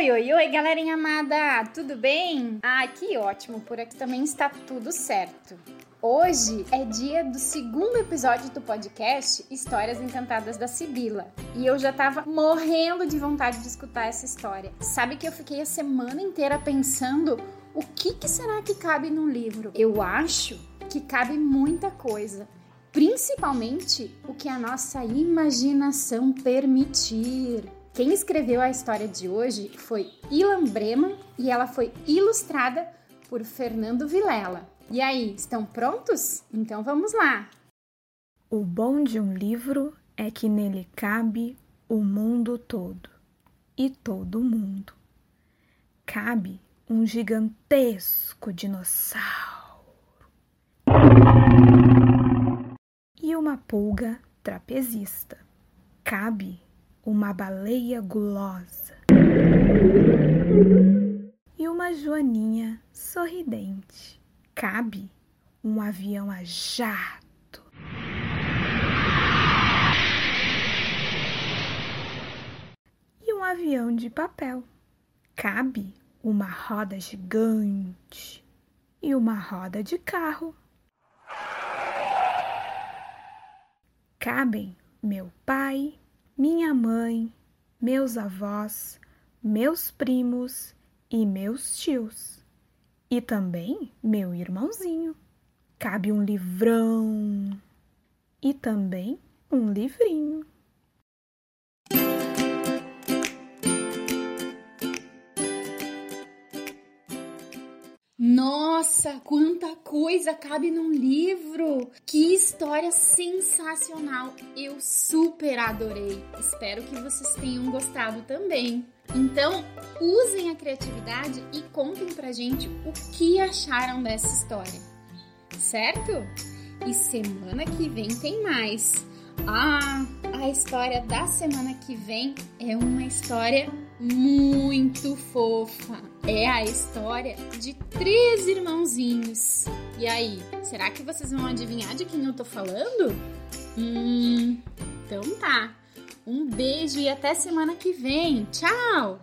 Oi, oi, oi, galerinha amada! Tudo bem? Ah, que ótimo! Por aqui também está tudo certo. Hoje é dia do segundo episódio do podcast Histórias Encantadas da Sibila. E eu já tava morrendo de vontade de escutar essa história. Sabe que eu fiquei a semana inteira pensando o que, que será que cabe num livro? Eu acho que cabe muita coisa. Principalmente o que a nossa imaginação permitir. Quem escreveu a história de hoje foi Ilan Breman e ela foi ilustrada por Fernando Vilela. E aí, estão prontos? Então vamos lá! O bom de um livro é que nele cabe o mundo todo e todo mundo. Cabe um gigantesco dinossauro e uma pulga trapezista. Cabe uma baleia gulosa e uma joaninha sorridente. Cabe um avião a jato. E um avião de papel. Cabe uma roda gigante e uma roda de carro. Cabem meu pai, minha mãe, meus avós, meus primos e meus tios. E também meu irmãozinho. Cabe um livrão e também um livrinho. Nossa, quanta coisa cabe num livro! Que história sensacional! Eu super adorei. Espero que vocês tenham gostado também. Então, usem a criatividade e contem pra gente o que acharam dessa história. Certo? E semana que vem tem mais. Ah, a história da semana que vem é uma história muito fofa. É a história de três irmãozinhos. E aí, será que vocês vão adivinhar de quem eu tô falando? Hum, então tá. Um beijo e até semana que vem. Tchau!